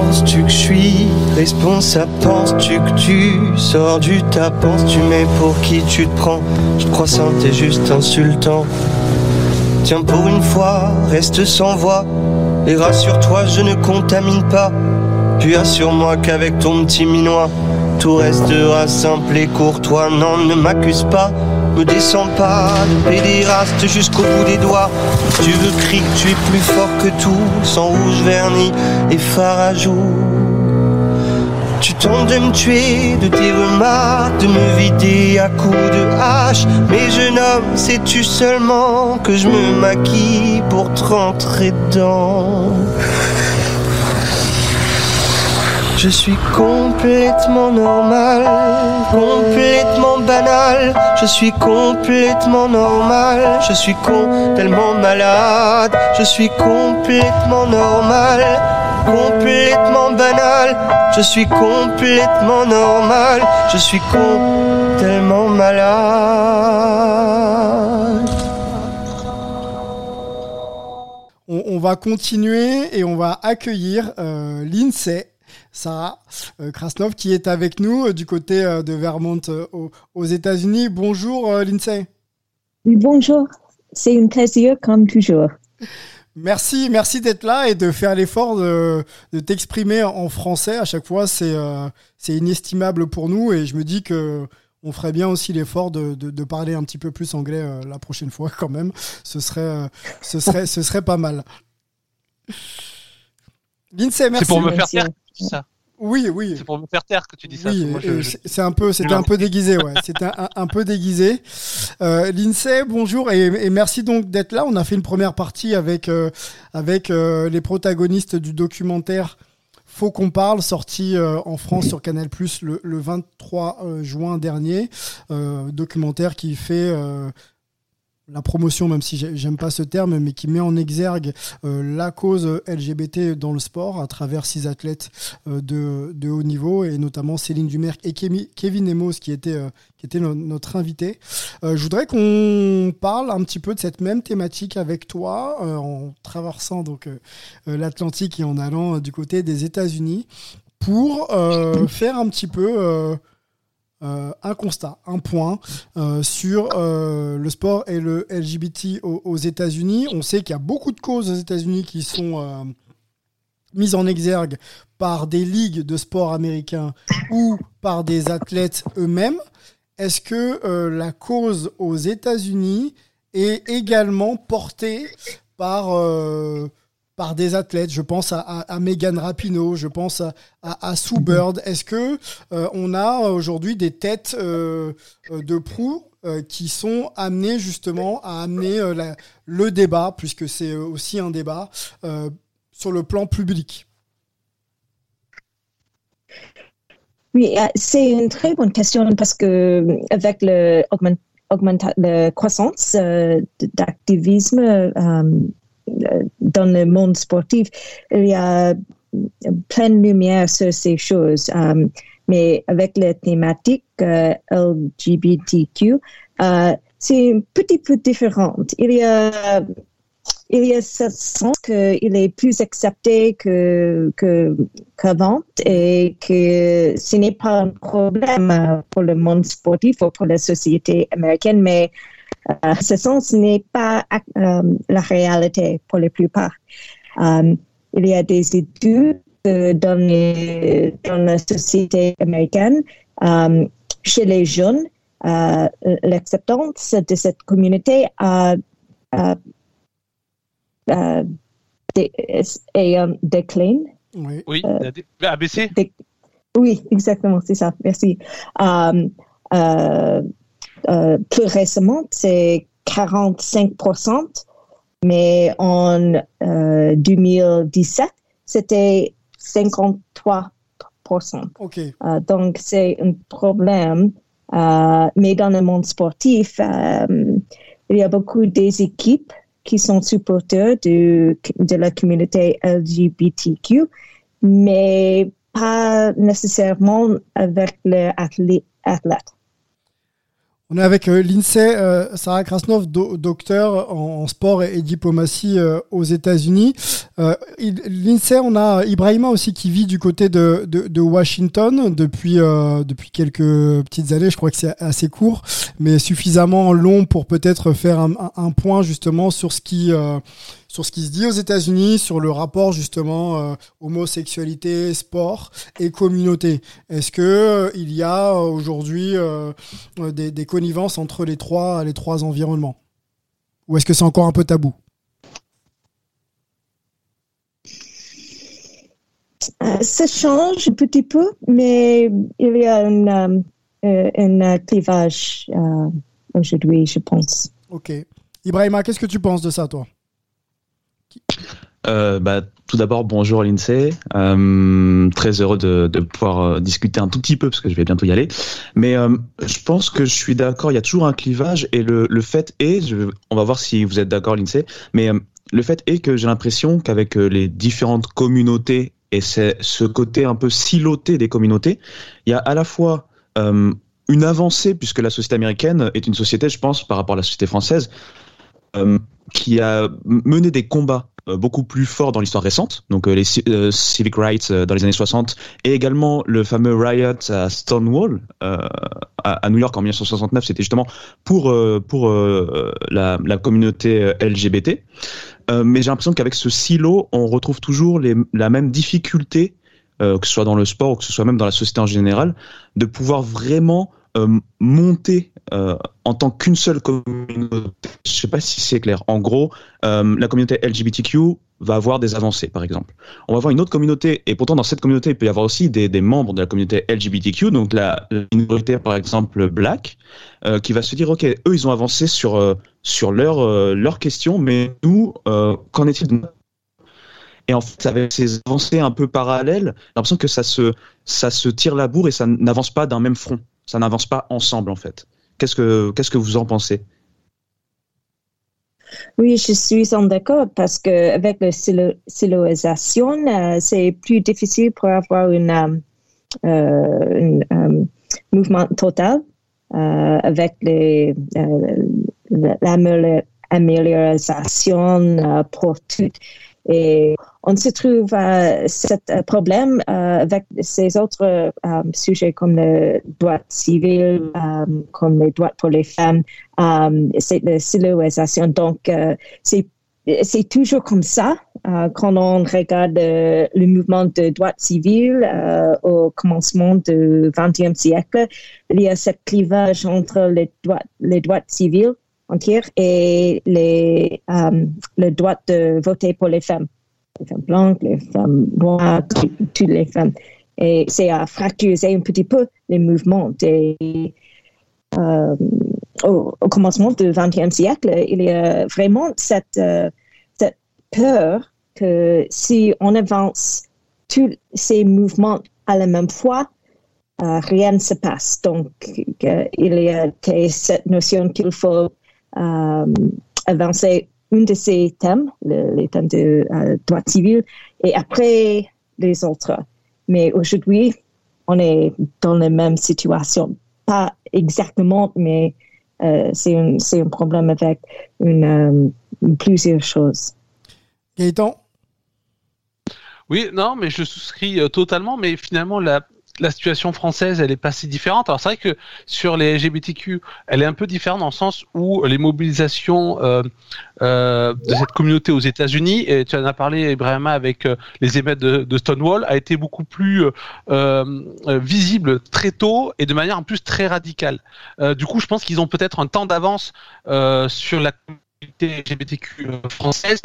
Penses-tu que je suis responsable? Penses-tu que tu sors du tas? Penses-tu mais pour qui tu te prends? Je crois t'es juste insultant Tiens pour une fois, reste sans voix Et rassure-toi, je ne contamine pas. Puis assure-moi qu'avec ton petit minois Tout restera simple et courtois Non, ne m'accuse pas me descends pas de pédéraste jusqu'au bout des doigts. Tu veux crier tu es plus fort que tout, sans rouge vernis et phare Tu tentes de me tuer, de tes remarques, de me vider à coups de hache. Mais jeune homme, sais-tu seulement que je me maquille pour te rentrer dedans? Je suis complètement normal, complètement banal. Je suis complètement normal, je suis con, tellement malade. Je suis complètement normal, complètement banal. Je suis complètement normal, je suis con, tellement malade. On, va continuer et on va accueillir euh, l'INSEE Sarah euh, Krasnov qui est avec nous euh, du côté euh, de Vermont aux, États-Unis. Bonjour Lindsay. Oui, bonjour. C'est un plaisir comme toujours. Merci, merci d'être là et de faire l'effort de, t'exprimer en français. À chaque fois, c'est inestimable pour nous et je me dis que on ferait bien aussi l'effort de, parler un petit peu plus anglais la prochaine fois quand même. Ce serait, ce serait, ce serait pas mal. Lindsay, merci. C'est pour me faire taire ça. Oui, oui. C'est pour me faire taire que tu dis ça. Oui, c'est un peu, c'était un peu déguisé, ouais. C'était un, peu déguisé. Euh, L'INSEE, bonjour et, merci donc d'être là. On a fait une première partie avec euh, avec euh, les protagonistes du documentaire Faut qu'on parle, sorti euh, en France sur Canal+ le, le 23 juin dernier. documentaire qui fait la promotion, même si j'aime pas ce terme, mais qui met en exergue euh, la cause LGBT dans le sport à travers six athlètes euh, de, haut niveau et notamment Céline Dumerc et Kevin Emos qui était, euh, notre invité. je voudrais qu'on parle un petit peu de cette même thématique avec toi en traversant donc l'Atlantique et en allant du côté des États-Unis pour faire un petit peu euh, un constat, un point euh, sur euh, le sport et le LGBT aux, États-Unis. On sait qu'il y a beaucoup de causes aux États-Unis qui sont mises en exergue par des ligues de sport américains ou par des athlètes eux-mêmes. Est-ce que la cause aux États-Unis est également portée par par des athlètes. Je pense à, Megan Rapinoe, je pense à, Sue Bird. Est-ce que euh, on a aujourd'hui des têtes euh, euh, de proue qui sont amenées justement à amener le débat, puisque c'est aussi un débat sur le plan public? Oui, c'est une très bonne question parce que avec le la croissance d'activisme dans le monde sportif, il y a pleine lumière sur ces choses. Euh, mais avec les thématiques euh, LGBTQ, euh, c'est un petit peu différent. Il y a il y a ce sens qu'il est plus accepté que, qu'avant et que ce n'est pas un problème pour le monde sportif ou pour la société américaine, mais euh, ce sens n'est pas euh, la réalité pour la plupart. Euh, il y a des études dans, dans la société américaine, chez les jeunes, l'acceptance de cette communauté a, a, a, un déclin. Oui, oui ABC Oui, exactement, c'est ça, merci. Euh, plus récemment, c'est 45%, mais en 2017, euh, c'était 53%. Euh, donc, c'est un problème. mais dans le monde sportif, il y a beaucoup des équipes qui sont supporteurs de, de la communauté LGBTQ, mais pas nécessairement avec les athlètes. On est avec euh, l'INSEE, euh, Sarah Krasnov, docteur en, sport et, diplomatie euh, aux États-Unis. Euh, L'INSEE, on a Ibrahima aussi qui vit du côté de, de, de Washington depuis, euh, depuis quelques petites années. Je crois que c'est assez court, mais suffisamment long pour peut-être faire un, un, point justement sur ce qui, sur ce qui se dit aux États-Unis, sur le rapport justement euh, homosexualité, sport et communauté. Est-ce que euh, il y a aujourd'hui des, des connivences entre les trois, les trois environnements, ou est-ce que c'est encore un peu tabou? Euh, ça change un petit peu, mais il y a un, euh, un clivage euh, aujourd'hui, je pense. Ok. Ibrahima, qu'est-ce que tu penses de ça, toi? Bah, tout d'abord, bonjour l'INSEE. très heureux de, pouvoir discuter un tout petit peu parce que je vais bientôt y aller. Mais je pense que je suis d'accord. Il y a toujours un clivage et le, le fait est, on va voir si vous êtes d'accord l'INSEE, mais le fait est que j'ai l'impression qu'avec les différentes communautés et ce côté un peu siloté des communautés. Il y a à la fois euh, une avancée, puisque la société américaine est une société, je pense, par rapport à la société française, euh, qui a mené des combats euh, beaucoup plus forts dans l'histoire récente, donc les civic rights dans les années 60, et également le fameux riot à Stonewall à, New York en 1969, c'était justement pour pour la, communauté LGBT. Euh, mais j'ai l'impression qu'avec ce silo, on retrouve toujours la même difficulté, euh, que ce soit dans le sport ou que ce soit même dans la société en général, de pouvoir vraiment euh, monter euh, en tant qu'une seule communauté. Je sais pas si c'est clair. En gros, euh, la communauté LGBTQ va avoir des avancées, par exemple. On va avoir une autre communauté, et pourtant dans cette communauté, il peut y avoir aussi des, membres de la communauté LGBTQ, donc la, minorité, par exemple, black, euh, qui va se dire, OK, eux, ils ont avancé sur, euh, sur leur, euh, leur question, mais nous, qu'en est-il de et en fait, avec ces avancées un peu parallèles, j'ai l'impression que ça se, ça se tire la bourre et ça n'avance pas d'un même front. Ça n'avance pas ensemble, en fait. Qu'est-ce que, qu'est-ce que vous en pensez? Oui, je suis en d'accord parce que avec la siloisation, euh, c'est plus difficile pour avoir une, euh, euh, mouvement total avec les l'amélioration pour tout. Et on se trouve à ce problème avec ces autres sujets comme le droit civil, comme les droits pour les femmes, c'est la siloisation. Donc, euh, c'est c'est toujours comme ça euh, quand on regarde euh, le mouvement de droits civils au commencement du XXe siècle. Il y a ce clivage entre les droits, les droits civils entiers et les, le droit de voter pour les femmes. Les femmes blanches, les femmes noires, toutes les femmes. Et c'est à fracturer un petit peu les mouvements des au, commencement du XXe siècle, il y a vraiment cette, euh, cette peur que si on avance tous ces mouvements à la même fois, euh, rien ne se passe. Donc, il y a cette notion qu'il faut euh, avancer un de ces thèmes, le, les thèmes de droit civil, et après les autres. Mais aujourd'hui, on est dans la même situation. Pas exactement, mais euh, c'est un, un, problème avec une, euh, plusieurs choses. Gaëtan? Oui, non, mais je souscris euh, totalement, mais finalement, la, la situation française, elle est pas si différente. Alors c'est vrai que sur les LGBTQ, elle est un peu différente dans le sens où les mobilisations euh, euh, de cette communauté aux États-Unis, et tu en as parlé, Ibrahima, avec euh, les émeutes de, Stonewall, a été beaucoup plus visible très tôt et de manière en plus très radicale. du coup, je pense qu'ils ont peut-être un temps d'avance sur la communauté LGBTQ française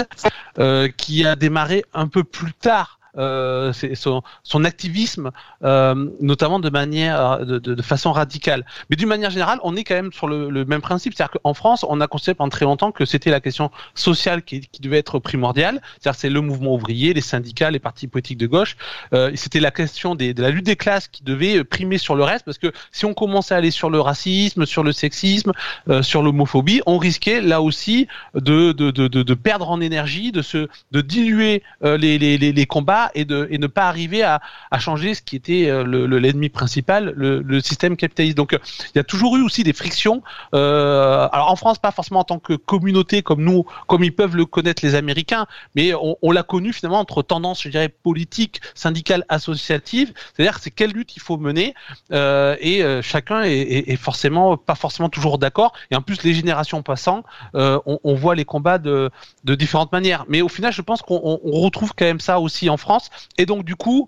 qui a démarré un peu plus tard euh, son, son, activisme, euh, notamment de manière, de, de, façon radicale. Mais d'une manière générale, on est quand même sur le, le même principe, c'est-à-dire qu'en France, on a considéré pendant très longtemps que c'était la question sociale qui, qui, devait être primordiale, c'est-à-dire c'est le mouvement ouvrier, les syndicats, les partis politiques de gauche. Euh, c'était la question des, de la lutte des classes qui devait primer sur le reste, parce que si on commençait à aller sur le racisme, sur le sexisme, euh, sur l'homophobie, on risquait là aussi de, de, de, de, perdre en énergie, de se, de diluer euh, les, les, les combats et de et ne pas arriver à, à changer ce qui était le l'ennemi principal, le, le, système capitaliste. Donc il y a toujours eu aussi des frictions. alors en France, pas forcément en tant que communauté comme nous, comme ils peuvent le connaître les Américains, mais on, on l'a connu finalement entre tendances, je dirais, politiques, syndicales, associatives. C'est-à-dire c'est quelle lutte il faut mener et chacun est, est, est forcément pas forcément toujours d'accord. Et en plus, les générations passant, euh, on, voit les combats de, différentes manières. Mais au final, je pense qu'on retrouve quand même ça aussi en France. Et donc, du coup,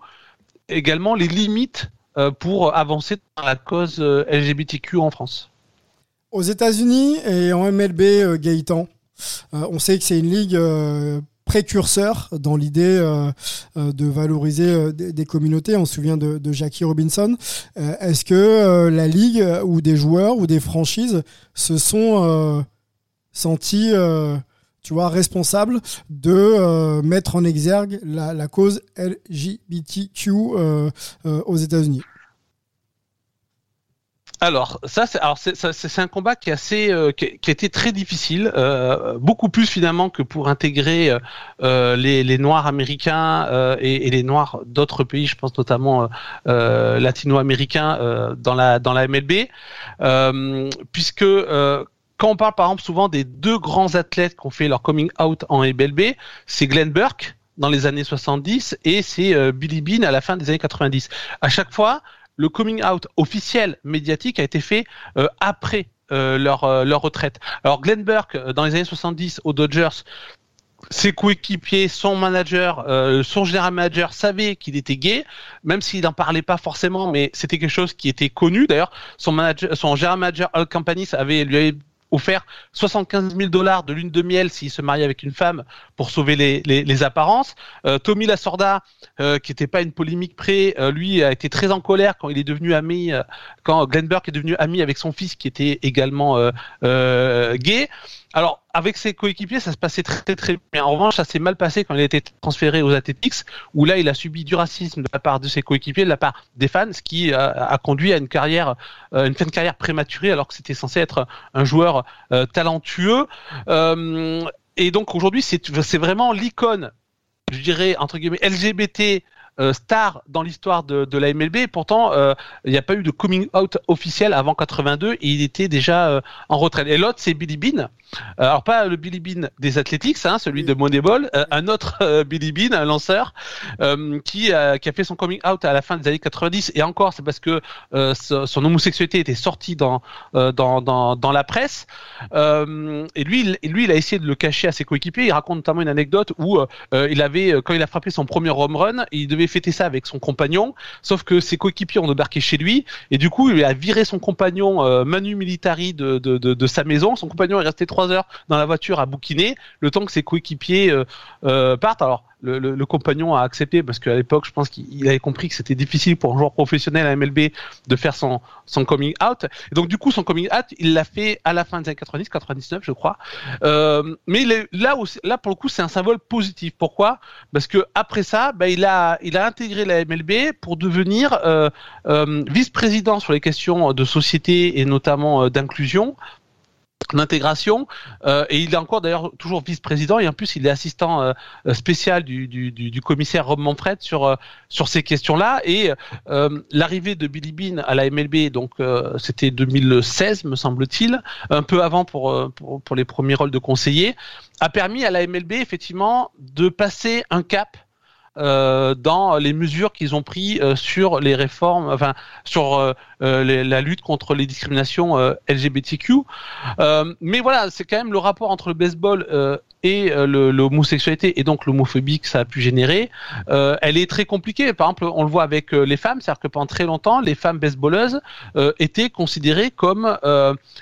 également les limites euh, pour avancer dans la cause euh, LGBTQ en France. Aux États-Unis et en MLB, Gaëtan, on sait que c'est une ligue précurseur dans l'idée euh, euh, de valoriser euh, des, communautés. On se souvient de, Jackie Robinson. Est-ce que la ligue ou des joueurs ou des franchises se sont sentis tu vois, responsables de mettre en exergue la, cause LGBTQ aux États-Unis. Alors ça c'est un combat qui est euh, a été très difficile euh, beaucoup plus finalement que pour intégrer euh, les, les, noirs américains et, et, les noirs d'autres pays je pense notamment latino-américains dans la dans la MLB puisque quand on parle par exemple souvent des deux grands athlètes qui ont fait leur coming out en MLB c'est Glenn Burke dans les années 70 et c'est Billy Bean à la fin des années 90 à chaque fois le coming out officiel médiatique a été fait euh, après euh, leur, euh, leur retraite. Alors Glenn Burke, dans les années 70 aux Dodgers, ses coéquipiers, son manager, son général manager savait qu'il était gay, même s'il n'en parlait pas forcément, mais c'était quelque chose qui était connu. D'ailleurs, son manager, son général manager Al Campanis avait lui avait offert 75 000 dollars de lune de miel s'il se mariait avec une femme pour sauver les, les, apparences. Euh, Tommy Lasorda, euh, qui n'était pas une polémique près, euh, lui a été très en colère quand il est devenu ami, quand Glenn Burke est devenu ami avec son fils qui était également gay. Alors, avec ses coéquipiers, ça se passait très très bien. En revanche, ça s'est mal passé quand il a été transféré aux Athletics, où là, il a subi du racisme de la part de ses coéquipiers, de la part des fans, ce qui a, conduit à une carrière, une fin de carrière prématurée, alors que c'était censé être un joueur talentueux. et donc aujourd'hui, c'est vraiment l'icône, je dirais entre guillemets LGBT euh, star dans l'histoire de, de, la MLB. pourtant, euh, il n'y a pas eu de coming out officiel avant 82 et il était déjà euh, en retraite. Et l'autre, c'est Billy Bean. alors pas le Billy Bean des Athletics, hein, celui de Moneyball, un autre Billy Bean, un lanceur, qui, qui a fait son coming out à la fin des années 90. Et encore, c'est parce que son homosexualité était sortie dans, dans, dans, dans la presse. et lui, il, lui, il a essayé de le cacher à ses coéquipiers. Il raconte notamment une anecdote où il avait, quand il a frappé son premier home run, il devait fêter ça avec son compagnon, sauf que ses coéquipiers ont débarqué chez lui et du coup il a viré son compagnon euh, Manu Militari de, de, de, sa maison. Son compagnon est resté trois heures dans la voiture à bouquiner le temps que ses coéquipiers euh, euh, partent. Alors le, le, compagnon a accepté parce qu'à l'époque, je pense qu'il avait compris que c'était difficile pour un joueur professionnel à MLB de faire son, son coming out. Et donc, du coup, son coming out, il l'a fait à la fin des années 90, 99, je crois. Euh, mais là, là, pour le coup, c'est un symbole positif. Pourquoi? Parce que après ça, bah, il, a, il a intégré la MLB pour devenir euh, euh, vice-président sur les questions de société et notamment euh, d'inclusion l'intégration euh, et il est encore d'ailleurs toujours vice-président et en plus il est assistant euh, spécial du, du, du, commissaire Rob Manfred sur euh, sur ces questions-là. Et l'arrivée de Billy Bean à la MLB donc c'était 2016 me semble-t-il un peu avant pour, pour, pour les premiers rôles de conseiller a permis à la MLB effectivement de passer un cap euh, dans les mesures qu'ils ont pris euh, sur les réformes, enfin sur euh, la lutte contre les discriminations LGBTQ. mais voilà, c'est quand même le rapport entre le baseball et l'homosexualité et donc l'homophobie que ça a pu générer, elle est très compliquée. Par exemple, on le voit avec les femmes, c'est-à-dire que pendant très longtemps, les femmes baseballeuses étaient considérées comme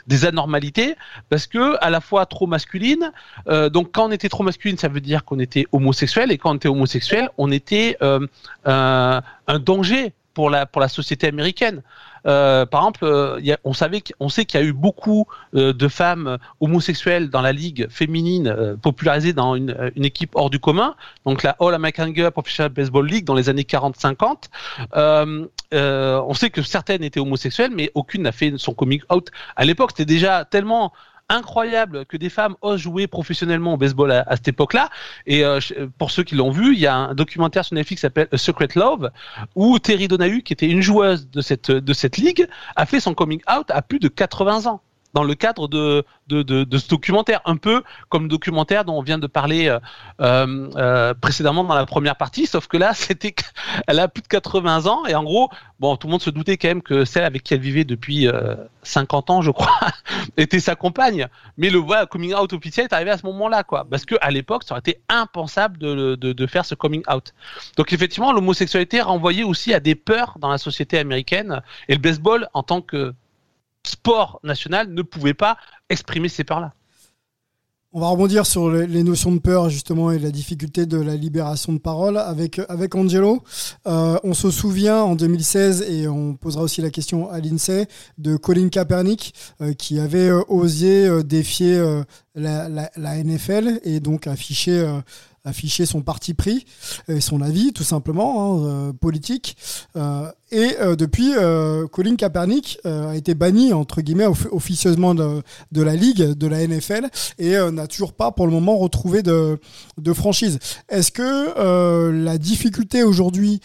des anormalités parce que à la fois trop masculines. donc quand on était trop masculine, ça veut dire qu'on était homosexuel et quand on était homosexuel, on était euh, un, danger pour la pour la société américaine. Euh, par exemple, euh, on savait qu'on sait qu'il y a eu beaucoup de femmes homosexuelles dans la ligue féminine popularisée dans une, équipe hors du commun, donc la All American Girl Professional Baseball League dans les années 40-50. on sait que certaines étaient homosexuelles, mais aucune n'a fait son coming out. À l'époque, c'était déjà tellement incroyable que des femmes osent jouer professionnellement au baseball à, cette époque-là. Et euh, pour ceux qui l'ont vu, il y a un documentaire sur Netflix qui s'appelle A Secret Love, où Terry Donahue, qui était une joueuse de cette de cette ligue, a fait son coming out à plus de 80 ans dans le cadre de, ce documentaire, un peu comme le documentaire dont on vient de parler euh, euh, euh, précédemment dans la première partie, sauf que là, c'était, elle a plus de 80 ans et en gros, bon, tout le monde se doutait quand même que celle avec qui elle vivait depuis 50 ans, je crois, était sa compagne. Mais le coming out officiel est arrivé à ce moment-là, quoi, parce que à l'époque, ça aurait été impensable de faire ce coming out. Donc effectivement, l'homosexualité renvoyait aussi à des peurs dans la société américaine et le baseball en tant que sport national ne pouvait pas exprimer ces peurs-là. On va rebondir sur les notions de peur justement et la difficulté de la libération de parole avec avec Angelo. Euh, on se souvient en 2016 et on posera aussi la question à l'Insee de Colin Kaepernick euh, qui avait euh, osé défier la, la, la, NFL et donc afficher afficher son parti pris et son avis tout simplement hein, politique et euh, depuis, euh, Colin Kaepernick euh, a été banni entre guillemets officieusement de, la ligue, de la NFL, et n'a toujours pas pour le moment retrouvé de, de franchise. Est-ce que la difficulté aujourd'hui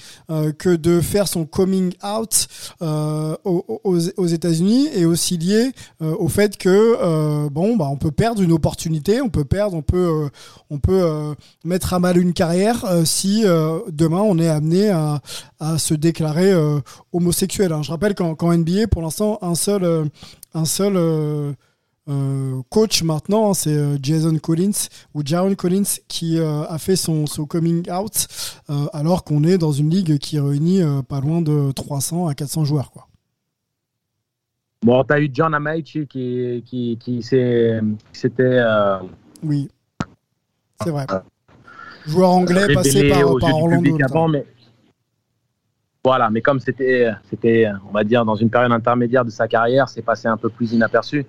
que de faire son coming out aux, aux États-Unis est aussi liée au fait que bon, bah, on peut perdre une opportunité, on peut perdre, on peut, on peut mettre à mal une carrière si demain on est amené à, à se déclarer euh, homosexuel. Hein. Je rappelle qu'en NBA, pour l'instant, un seul, euh, un seul euh, coach maintenant, hein, c'est Jason Collins ou Jaron Collins qui a fait son, son coming out, alors qu'on est dans une ligue qui réunit pas loin de 300 à 400 joueurs. Quoi. Bon, tu as eu John Amaichi qui, qui, qui c'était. Oui, c'est vrai. Joueur anglais passé par, par Orlando. Avant, mais voilà, mais comme c'était, c'était, on va dire, dans une période intermédiaire de sa carrière, c'est passé un peu plus inaperçu.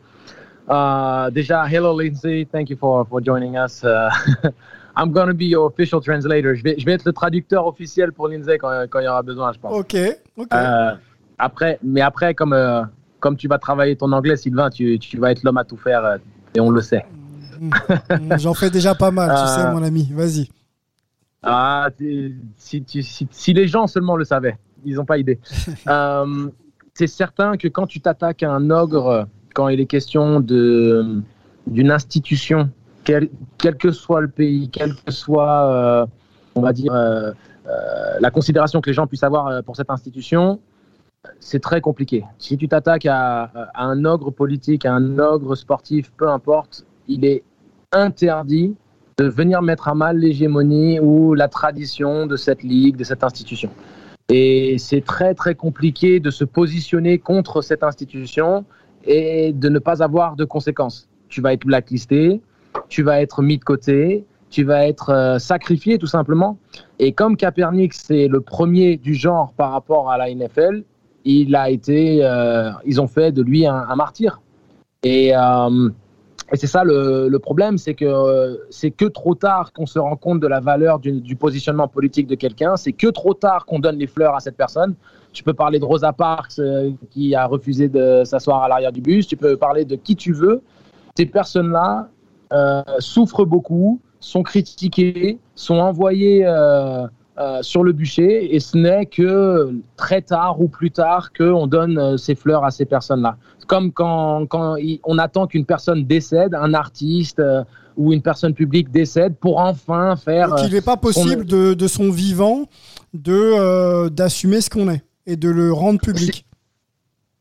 Uh, déjà, hello Lindsay, thank you for, for joining us. Uh, I'm going to be your official translator. Je vais, je vais être le traducteur officiel pour Lindsay quand, quand il y aura besoin, je pense. Ok, ok. Uh, après, mais après, comme, euh, comme tu vas travailler ton anglais, Sylvain, tu, tu vas être l'homme à tout faire euh, et on le sait. Mm. J'en fais déjà pas mal, tu sais, mon ami. Vas-y. Ah, si, si, les gens seulement le savaient, ils n'ont pas idée. Euh, c'est certain que quand tu t'attaques à un ogre, quand il est question de, d'une institution, quel, quel, que soit le pays, quel que soit, euh, on va dire, euh, la considération que les gens puissent avoir pour cette institution, c'est très compliqué. Si tu t'attaques à, à un ogre politique, à un ogre sportif, peu importe, il est interdit de venir mettre à mal l'hégémonie ou la tradition de cette ligue, de cette institution. Et c'est très très compliqué de se positionner contre cette institution et de ne pas avoir de conséquences. Tu vas être blacklisté, tu vas être mis de côté, tu vas être euh, sacrifié tout simplement. Et comme Kaepernick c'est le premier du genre par rapport à la NFL, il a été, euh, ils ont fait de lui un, martyr. Et euh, et c'est ça le, problème, c'est que euh, c'est que trop tard qu'on se rend compte de la valeur du, positionnement politique de quelqu'un. C'est que trop tard qu'on donne les fleurs à cette personne. Tu peux parler de Rosa Parks euh, qui a refusé de s'asseoir à l'arrière du bus. Tu peux parler de qui tu veux. Ces personnes-là euh, souffrent beaucoup, sont critiquées, sont envoyées sur le bûcher, et ce n'est que très tard ou plus tard qu'on donne ces fleurs à ces personnes-là comme quand, quand on attend qu'une personne décède, un artiste euh, ou une personne publique décède pour enfin faire. Donc il n'est pas euh, possible de, de, son vivant de euh, d'assumer ce qu'on est et de le rendre public.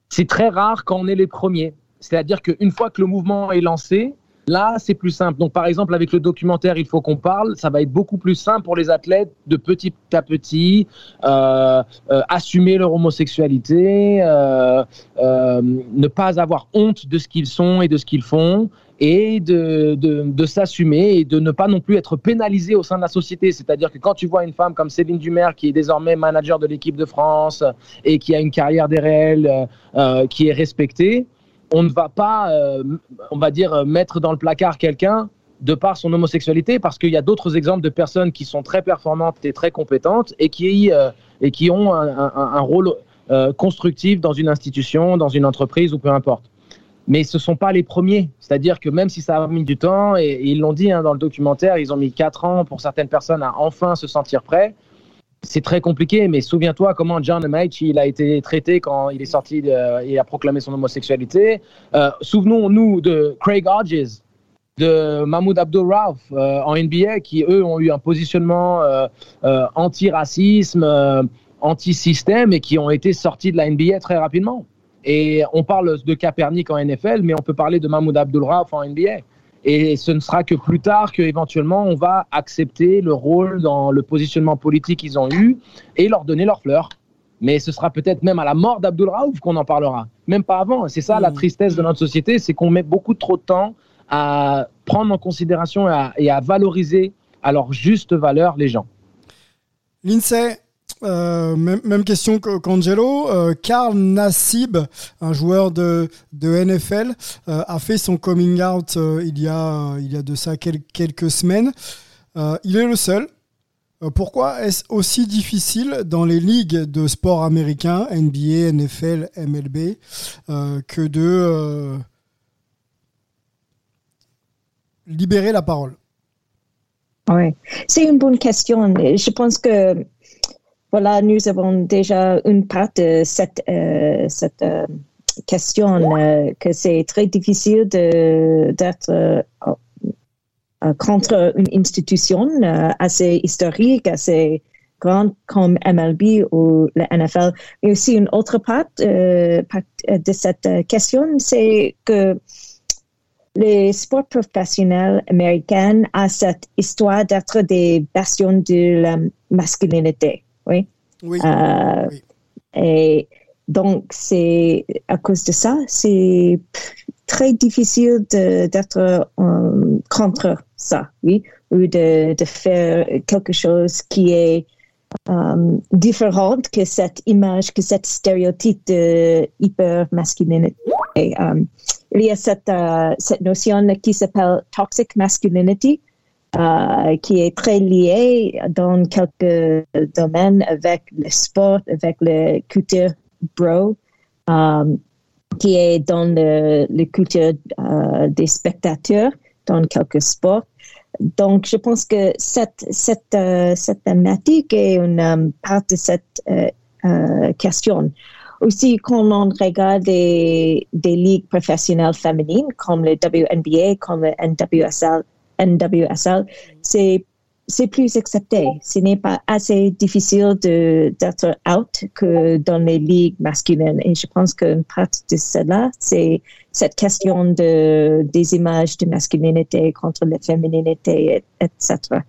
C'est très rare quand on est les premiers. C'est-à-dire qu'une fois que le mouvement est lancé, Là, c'est plus simple. Donc, par exemple, avec le documentaire Il faut qu'on parle, ça va être beaucoup plus simple pour les athlètes de petit à petit euh, euh, assumer leur homosexualité, euh, ne pas avoir honte de ce qu'ils sont et de ce qu'ils font, et de, de, s'assumer et de ne pas non plus être pénalisé au sein de la société. C'est-à-dire que quand tu vois une femme comme Céline Dumer, qui est désormais manager de l'équipe de France et qui a une carrière des réels qui est respectée, on ne va pas, euh, on va dire, mettre dans le placard quelqu'un de par son homosexualité, parce qu'il y a d'autres exemples de personnes qui sont très performantes et très compétentes et qui, euh, et qui ont un, rôle euh, constructif dans une institution, dans une entreprise ou peu importe. mais ce ne sont pas les premiers. C'est-à-dire que même si ça a mis du temps, et, ils l'ont dit hein, dans le documentaire, ils ont mis quatre ans pour certaines personnes à enfin se sentir prêts. C'est très compliqué, mais souviens-toi comment John Amage il a été traité quand il est sorti et a proclamé son homosexualité. Euh, souvenons-nous de Craig Hodges, de Mahmoud Abdul Rauf euh, en NBA, qui eux ont eu un positionnement euh, anti-racisme, anti-système et qui ont été sortis de la NBA très rapidement. Et on parle de Kaepernick en NFL, mais on peut parler de Mahmoud Abdul Rauf en NBA. Et ce ne sera que plus tard qu'éventuellement on va accepter le rôle dans le positionnement politique qu'ils ont eu et leur donner leurs fleurs. Mais ce sera peut-être même à la mort d'Abdul Raouf qu'on en parlera, même pas avant. C'est ça la mmh. tristesse de notre société, c'est qu'on met beaucoup trop de temps à prendre en considération et à, valoriser à leur juste valeur les gens. Lindsay, euh, même, question qu'Angelo. Euh, Karl Nassib, un joueur de, NFL, euh, a fait son coming out il, y a, il y a de ça quelques semaines. il est le seul. pourquoi est-ce aussi difficile dans les ligues de sport américains, NBA, NFL, MLB, que de libérer la parole? Oui, c'est une bonne question. Je pense que voilà, nous avons déjà une part de cette, euh, cette euh, question euh, que c'est très difficile d'être contre une institution assez historique, assez grande comme MLB ou la NFL. Mais aussi une autre part, de cette question, c'est que les sports professionnels américains ont cette histoire d'être des bastions de la masculinité. Oui. Euh, oui. Et donc, c'est à cause de ça, c'est très difficile d'être euh, contre ça, oui, ou de, de, faire quelque chose qui est euh, différent que cette image, que cette stéréotype de hyper masculinité. il y a cette, cette notion qui s'appelle toxic masculinity, euh, qui est très lié dans quelques domaines avec le sport, avec le culture bro, euh, qui est dans le, culture euh, des spectateurs dans quelques sports. Donc, je pense que cette, cette, cette thématique est une part de cette question. Aussi, quand on regarde des, des ligues professionnelles féminines comme le WNBA, comme le NWSL, NWSL, c'est c'est plus accepté. Ce n'est pas assez difficile d'être out que dans les ligues masculines. Et je pense qu'une partie de cela, c'est cette question de, des images de masculinité contre la fémininité, etc.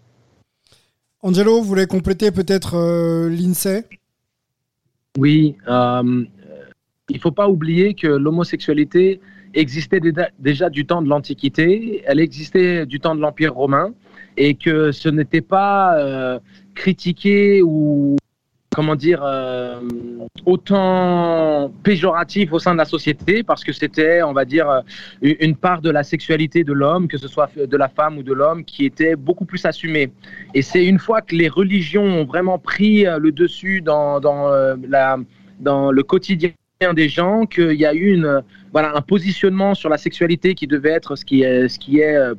Angelo, vous voulez compléter peut-être euh, l'INSEE? Oui. Euh, il ne faut pas oublier que l'homosexualité existait déjà du temps de l'Antiquité, elle existait du temps de l'Empire romain, et que ce n'était pas euh, critiqué ou comment dire euh, autant péjoratif au sein de la société parce que c'était on va dire euh, une part de la sexualité de l'homme que ce soit de la femme ou de l'homme qui était beaucoup plus assumée. Et c'est une fois que les religions ont vraiment pris le dessus dans, dans la dans le quotidien des gens qu'il y a eu une, voilà, un positionnement sur la sexualité qui devait être ce qui est, ce qui est euh,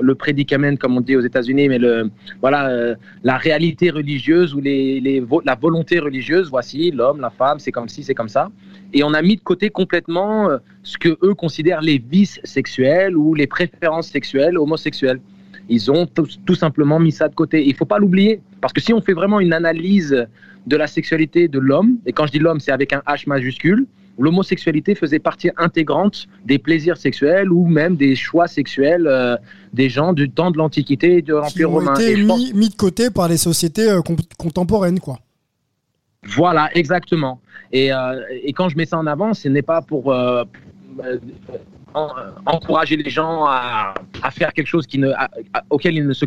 le prédicament, comme on dit aux États-Unis, mais le, voilà, euh, la réalité religieuse ou les, les, la volonté religieuse. Voici l'homme, la femme, c'est comme ci, c'est comme ça. Et on a mis de côté complètement euh, ce que eux considèrent les vices sexuels ou les préférences sexuelles homosexuelles. Ils ont tout, simplement mis ça de côté. Il faut pas l'oublier, parce que si on fait vraiment une analyse de la sexualité de l'homme, et quand je dis l'homme, c'est avec un H majuscule, l'homosexualité faisait partie intégrante des plaisirs sexuels ou même des choix sexuels euh, des gens du temps de l'Antiquité et de l'Empire romain. Été mis, mis, de côté par les sociétés euh, contemporaines, quoi. Voilà, exactement. Et, euh, et, quand je mets ça en avant, ce n'est pas pour encourager les gens à, faire quelque chose qui ne, auquel ils ne, se,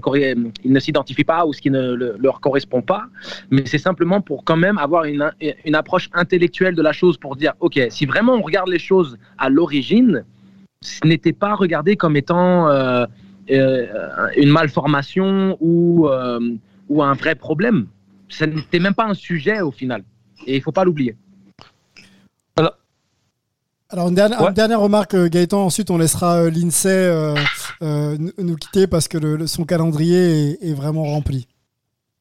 ils ne s'identifient pas ou ce qui ne leur correspond pas, mais c'est simplement pour quand même avoir une, une approche intellectuelle de la chose pour dire, OK, si vraiment on regarde les choses à l'origine, ce n'était pas regardé comme étant euh, euh, une malformation ou, euh, ou un vrai problème. Ce n'était même pas un sujet au final. Et il ne faut pas l'oublier. Alors une dernière, remarque, Gaëtan. Ensuite, on laissera l'INSEE nous quitter parce que son calendrier est vraiment rempli.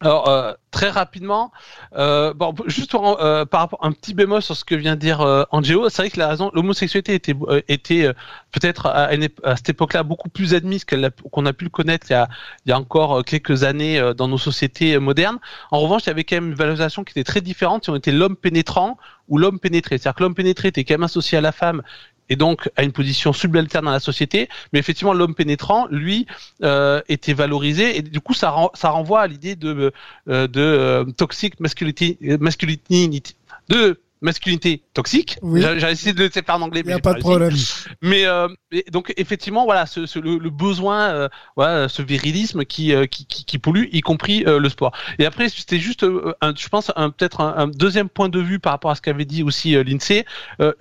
Alors euh, très rapidement, euh, bon, juste euh, par rapport un petit bémol sur ce que vient de dire euh, Angelo, c'est vrai que la raison, l'homosexualité était était peut-être à, à, cette époque-là beaucoup plus admise qu'on a pu le connaître il y a, il y a encore quelques années dans nos sociétés modernes. En revanche, il y avait quand même une valorisation qui était très différente si on était l'homme pénétrant ou l'homme pénétré. C'est-à-dire que l'homme pénétré était quand même associé à la femme et donc à une position subalterne dans la société. Mais effectivement, l'homme pénétrant, lui, euh, était valorisé et du coup, ça, renvoie à l'idée de, euh, de euh, toxic masculinity, masculinity, de masculinité toxique. Oui. J'ai essayé de le faire en anglais. Il n'y a pas de problème. Mais euh, donc effectivement, voilà, ce, ce, le, besoin, euh, voilà, ce virilisme qui, euh, qui, qui, qui, pollue, y compris le sport. Et après, c'était juste, un, je pense, un, peut-être un, deuxième point de vue par rapport à ce qu'avait dit aussi l'Insee.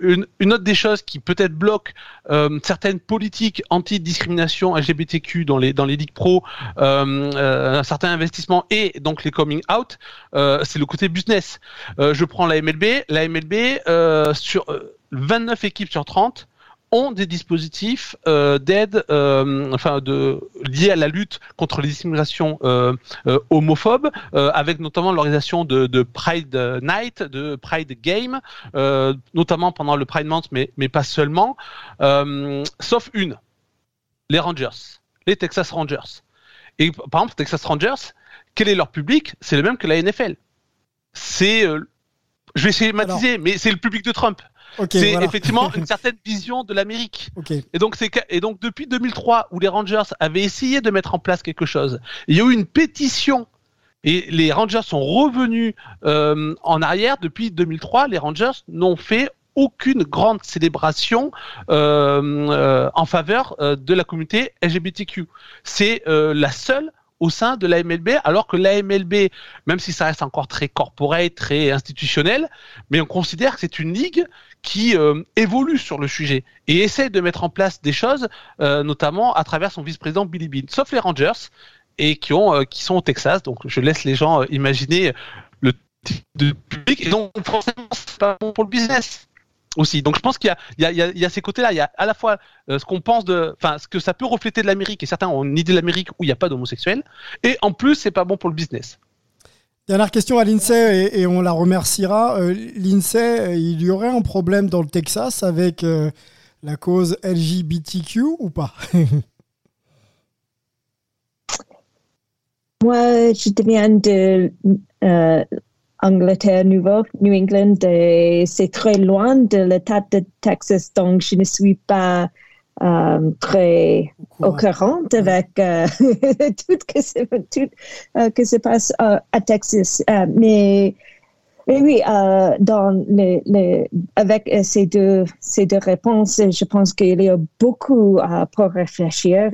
Une, une, autre des choses qui peut-être bloque certaines politiques anti-discrimination LGBTQ dans les dans les ligues pro, un certain investissement et donc les coming out, c'est le côté business. je prends la MLB, la MLB sur 29 équipes sur 30 ont des dispositifs euh, d'aide, euh, enfin de liés à la lutte contre les discriminations euh, euh homophobes, euh, avec notamment l'organisation de, de, Pride Night, de Pride Game, euh, notamment pendant le Pride Month, mais mais pas seulement, sauf une, les Rangers, les Texas Rangers. Et par exemple, Texas Rangers, quel est leur public? C'est le même que la NFL. C'est je vais schématiser, mais c'est le public de Trump c'est effectivement une certaine vision de l'Amérique. Et donc c'est et donc depuis 2003 où les Rangers avaient essayé de mettre en place quelque chose, il y a eu une pétition et les Rangers sont revenus euh, en arrière depuis 2003. Les Rangers n'ont fait aucune grande célébration euh, euh, en faveur de la communauté LGBTQ. C'est la seule au sein de la MLB, alors que la MLB, même si ça reste encore très corporate, très institutionnel, mais on considère que c'est une ligue qui euh, évolue sur le sujet et essaie de mettre en place des choses, euh, notamment à travers son vice-président Billy Bean, sauf les Rangers et qui ont euh, qui sont au Texas. Donc je laisse les gens imaginer le type de public et donc forcément c'est pas bon pour le business aussi. Donc je pense qu'il y, y, y a, ces côtés-là. Il y a à la fois ce qu'on pense de, enfin ce que ça peut refléter de l'Amérique et certains ont une idée de l'Amérique où il n'y a pas d'homosexuels. Et en plus c'est pas bon pour le business. Dernière question à l'INSEE et, on la remerciera. Euh, L'INSEE, il y aurait un problème dans le Texas avec euh, la cause LGBTQ ou pas? Moi, je viens de euh, Angleterre Nouveau, New England, et c'est très loin de l'État de Texas, donc je ne suis pas euh, très occurrente avec euh, tout que se, tout, euh, que se passe euh, à Texas. Euh, mais, mais oui, euh, dans les, les, avec ces deux, ces deux réponses, je pense qu'il y a beaucoup pour réfléchir,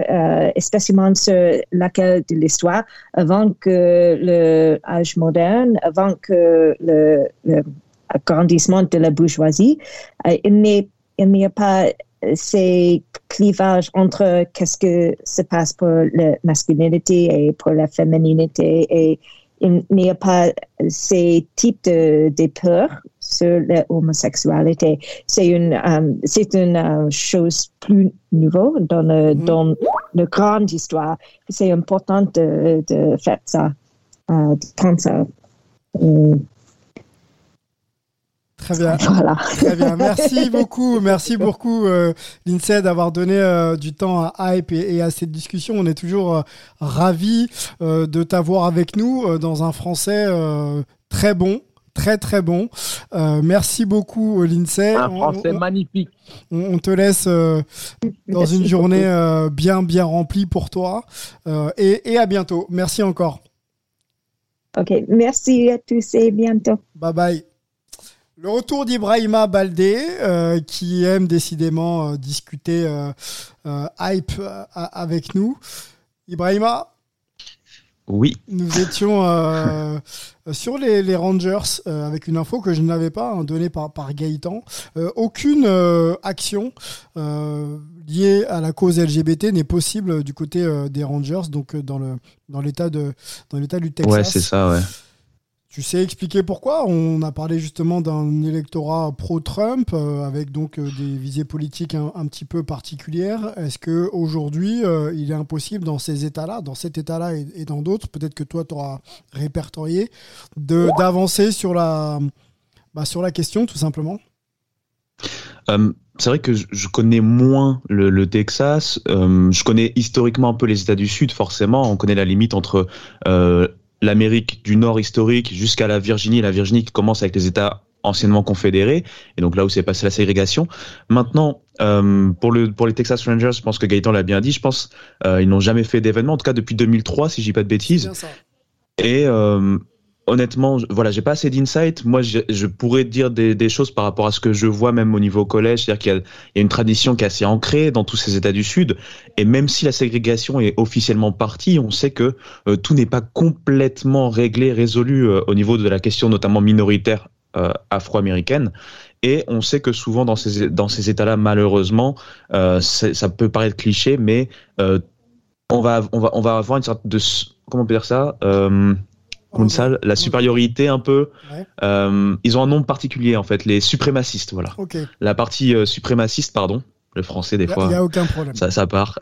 spécialement sur laquelle de l'histoire, avant que le âge moderne, avant que le, le agrandissement de la bourgeoisie, il n'y a pas ces clivages entre qu'est-ce que se passe pour la masculinité et pour la fémininité et il n'y a pas ces types de, de peurs sur l'homosexualité. C'est une, um, c'est une uh, chose plus nouvelle dans, le, mm-hmm. dans la grande histoire. C'est important de, de faire ça, uh, de prendre ça. Um, Très bien. Très bien. Merci beaucoup. Merci beaucoup, euh, Lindsay, d'avoir donné euh, du temps à Hype et, à cette discussion. On est toujours euh, ravis euh, de t'avoir avec nous dans un français très bon. Très très bon. merci beaucoup Lindsay. Un français magnifique. On, te laisse dans une journée bien bien remplie pour toi et, et à bientôt. Merci encore. Ok, merci à tous et bientôt. Bye bye. Le retour d'Ibrahima Baldé, euh, qui aime décidément euh, discuter euh, hype avec nous. Ibrahima Oui. Nous étions sur les, Rangers avec une info que je n'avais pas hein, donnée par, par Gaëtan. aucune action liée à la cause LGBT n'est possible du côté des Rangers, donc dans le dans l'état de dans l'état du Texas. Ouais, c'est ça, ouais Tu sais expliquer pourquoi? On a parlé justement d'un électorat pro-Trump euh, avec donc euh, des visées politiques un, petit peu particulières. Est-ce que aujourd'hui, euh, il est impossible dans ces États-là, dans cet État-là et, dans d'autres, peut-être que toi tu auras répertorié, de d'avancer sur la bah, sur la question tout simplement? C'est vrai que je connais moins le, Texas. je connais historiquement un peu les États du Sud, forcément. On connaît la limite entre l'Amérique du Nord historique jusqu'à la Virginie, la Virginie qui commence avec les États anciennement confédérés, et donc là où s'est passé la ségrégation. Maintenant, euh, pour, le, pour les Texas Rangers, je pense que Gaëtan l'a bien dit, je pense euh, ils n'ont jamais fait d'événement, en tout cas depuis 2003, si je dis pas de bêtises. Et euh, honnêtement, voilà, j'ai pas assez d'insight. Moi, je, pourrais dire des, choses par rapport à ce que je vois même au niveau collège, c'est-à-dire qu'il y, a une tradition qui est assez ancrée dans tous ces États du Sud. Et même si la ségrégation est officiellement partie, on sait que euh, tout n'est pas complètement réglé, résolu euh, au niveau de la question notamment minoritaire euh, afro-américaine. Et on sait que souvent dans ces dans ces États-là, malheureusement, ça peut paraître cliché, mais on va on va on va avoir une sorte de comment on peut dire ça la supériorité un peu. Euh, ils ont un nom particulier en fait, les suprémacistes, voilà. La partie euh, suprémaciste, pardon, le français des fois. Il n'y a aucun problème. Ça, ça part.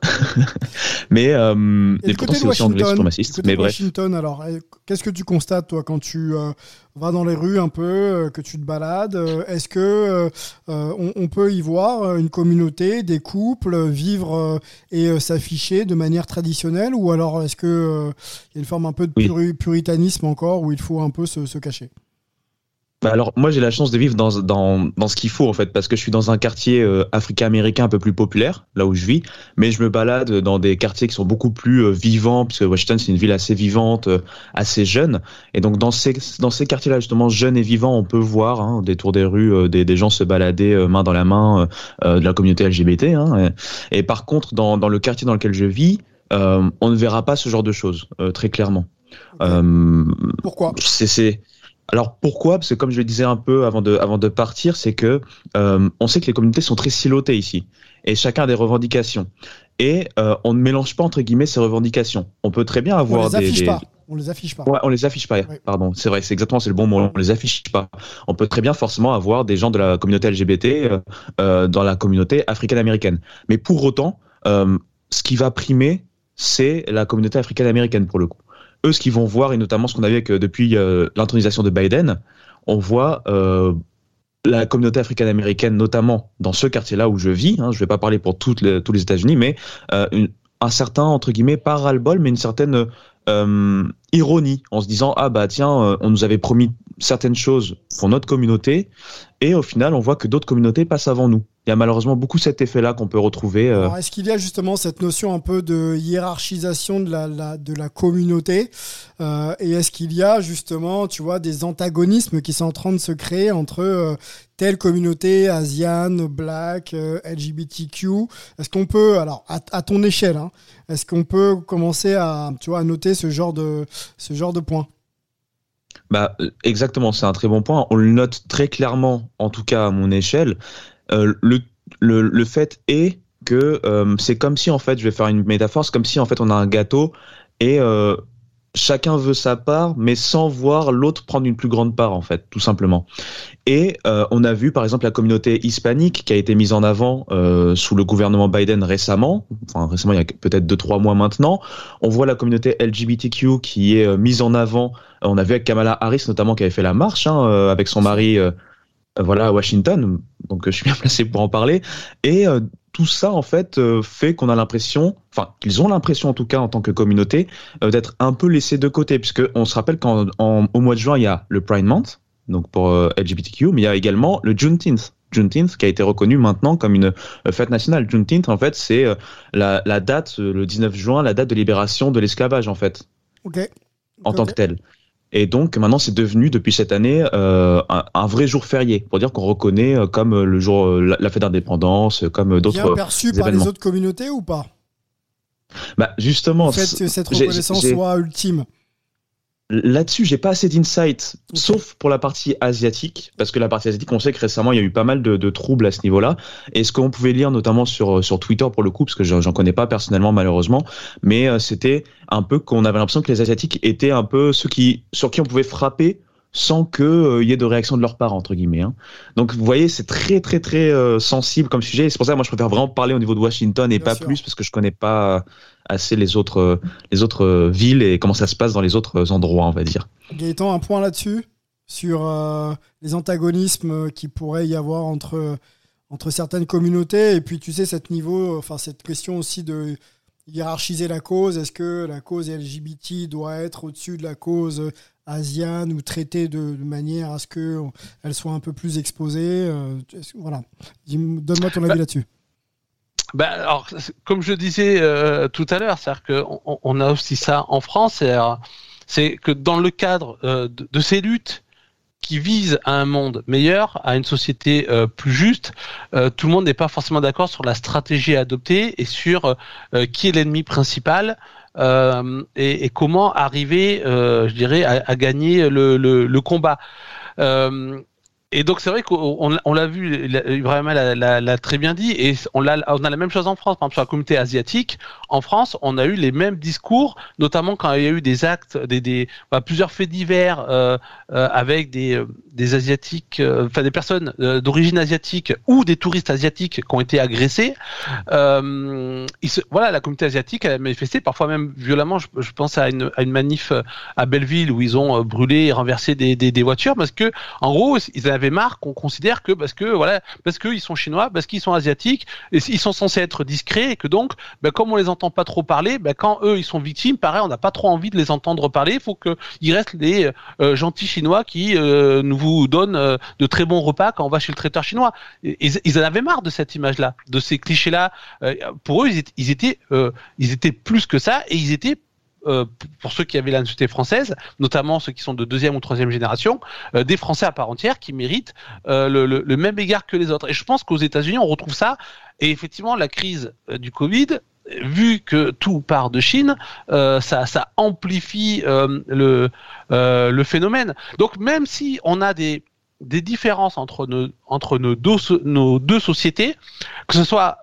mais euh, et pourtant c'est aussi anglais suprémaciste. Mais bref. Washington, alors, eh, qu'est-ce que tu constates toi quand tu euh, vas dans les rues un peu, euh, que tu te balades Est-ce que on, peut y voir une communauté, des couples vivre et s'afficher de manière traditionnelle, ou alors est-ce que il y a une forme un peu de puritanisme encore où il faut un peu se cacher? Bah alors moi j'ai la chance de vivre dans, dans, dans ce qu'il faut en fait parce que je suis dans un quartier euh, africain-américain un peu plus populaire là où je vis mais je me balade dans des quartiers qui sont beaucoup plus euh, vivants puisque Washington c'est une ville assez vivante euh, assez jeune. Et donc dans ces dans ces quartiers là justement jeunes et vivants on peut voir hein, des tours des rues des, des gens se balader main dans la main de la communauté LGBT hein, et, par contre dans, dans le quartier dans lequel je vis on ne verra pas ce genre de choses très clairement. Pourquoi? C'est alors pourquoi? Parce que comme je le disais un peu avant de, avant de partir, c'est que euh, on sait que les communautés sont très silotées ici, et chacun a des revendications. Et euh, on ne mélange pas entre guillemets ces revendications. On peut très bien avoir on les affiche Pas. On les affiche pas. Ouais, on les affiche pas. Pardon, c'est vrai, c'est exactement c'est le bon mot. On les affiche pas. On peut très bien forcément avoir des gens de la communauté LGBT euh, euh, dans la communauté africaine-américaine. Mais pour autant, euh, ce qui va primer, c'est la communauté africaine-américaine pour le coup eux, ce qu'ils vont voir, et notamment ce qu'on a vu depuis euh, l'intronisation de Biden, on voit euh, la communauté africaine-américaine, notamment dans ce quartier-là où je vis, hein, je ne vais pas parler pour toutes les, tous les États-Unis, mais euh, un certain, entre guillemets, pas ras-le-bol, mais une certaine ironie, en se disant, ah bah tiens, on nous avait promis certaines choses pour notre communauté, et au final, on voit que d'autres communautés passent avant nous il y a malheureusement beaucoup cet effet-là qu'on peut retrouver. Euh. Est-ce qu'il y a justement cette notion un peu de hiérarchisation de la, de la communauté euh, Et est-ce qu'il y a justement, tu vois, des antagonismes qui sont en train de se créer entre euh, telle communauté asiane, black, LGBTQ Est-ce qu'on peut, alors à, ton échelle, hein, est-ce qu'on peut commencer à, tu vois, à noter ce genre de, ce genre de points bah, exactement, c'est un très bon point. On le note très clairement, en tout cas à mon échelle. Euh, le, le, le, fait est que euh, c'est comme si en fait, je vais faire une métaphore, c'est comme si en fait on a un gâteau et euh, chacun veut sa part, mais sans voir l'autre prendre une plus grande part, en fait, tout simplement. Et on a vu, par exemple, la communauté hispanique qui a été mise en avant sous le gouvernement Biden récemment, enfin récemment, il y a peut-être deux trois mois maintenant. On voit la communauté LGBTQ qui est mise en avant. On a vu avec Kamala Harris notamment qui avait fait la marche hein, avec son mari voilà, à Washington. Donc, je suis bien placé pour en parler. Et euh, tout ça, en fait, euh, fait qu'on a l'impression, enfin, qu'ils ont l'impression, en tout cas, en tant que communauté, d'être un peu laissés de côté. Puisque on se rappelle qu'au mois de juin, il y a le Pride Month, donc pour LGBTQ, mais il y a également le Juneteenth. Juneteenth qui a été reconnu maintenant comme une fête nationale. Juneteenth, en fait, c'est la, la, date, le 19 juin, la date de libération de l'esclavage, en fait. En tant que tel. Et donc maintenant, c'est devenu depuis cette année euh, un, vrai jour férié, pour dire qu'on reconnaît euh, comme euh, le jour, la, fête d'indépendance, comme d'autres. Bien perçu par les autres communautés ou pas? Bah justement, en fait, cette reconnaissance soit ultime. Là-dessus, j'ai pas assez d'insight, sauf pour la partie asiatique, parce que la partie asiatique, on sait que récemment, il y a eu pas mal de, troubles à ce niveau-là. Et ce qu'on pouvait lire, notamment sur sur Twitter pour le coup, parce que j'en connais pas personnellement malheureusement, mais euh, c'était un peu qu'on avait l'impression que les asiatiques étaient un peu ceux qui sur qui on pouvait frapper sans que euh, y ait de réaction de leur part entre guillemets. Hein. Donc vous voyez, c'est très très très sensible comme sujet. Et c'est pour ça que moi je préfère vraiment parler au niveau de Washington et pas plus parce que je connais pas assez les autres les autres villes et comment ça se passe dans les autres endroits, on va dire. Gaëtan, un point là-dessus sur les antagonismes qui pourrait y avoir entre entre certaines communautés et puis tu sais cette niveau, enfin cette question aussi de hiérarchiser la cause. Est-ce que la cause LGBT doit être au-dessus de la cause asiane ou traitée de, manière à ce qu'elle soit un peu plus exposée euh, Voilà. Donne-moi ton avis bah, là-dessus. Bah, alors, comme je disais euh, tout à l'heure, c'est-à-dire qu'on on a aussi ça en France, c'est que dans le cadre euh, de, ces luttes, qui vise à un monde meilleur, à une société euh, plus juste, euh, tout le monde n'est pas forcément d'accord sur la stratégie à adopter et sur euh, qui est l'ennemi principal et, et, comment arriver, je dirais, à, à gagner le, le, le combat. Et donc c'est vrai qu'on on, l'a vu, vraiment l'a très bien dit, et on a, on a la même chose en France. Par exemple sur la communauté asiatique, en France, on a eu les mêmes discours, notamment quand il y a eu des actes, des, des bah, plusieurs faits divers euh, euh, avec des, euh, des asiatiques, euh, enfin des personnes d'origine asiatique ou des touristes asiatiques qui ont été agressés. Se, voilà, la communauté asiatique a manifesté, parfois même violemment. Je, je pense à une, à une manif à Belleville où ils ont brûlé et renversé des, des, des voitures parce que en gros ils avaient avait marre qu'on considère que parce que voilà, parce qu'ils sont chinois, parce qu'ils sont asiatiques, et ils sont censés être discrets et que donc, ben, comme on les entend pas trop parler, ben, quand eux ils sont victimes, pareil, on n'a pas trop envie de les entendre parler. Il faut qu'ils restent des euh, gentils chinois qui euh, nous vous donnent euh, de très bons repas quand on va chez le traiteur chinois. Ils, ils en avaient marre de cette image-là, de ces clichés-là. pour eux, ils étaient, ils étaient, ils étaient plus que ça et ils étaient euh, pour ceux qui avaient la nationalité française, notamment ceux qui sont de deuxième ou troisième génération, euh, des Français à part entière qui méritent euh, le, même égard que les autres. Et je pense qu'aux États-Unis, on retrouve ça. Et effectivement, la crise du Covid, vu que tout part de Chine, ça, ça, amplifie le, le phénomène. Donc même si on a des, des différences entre nos, entre nos deux, nos deux sociétés, que ce soit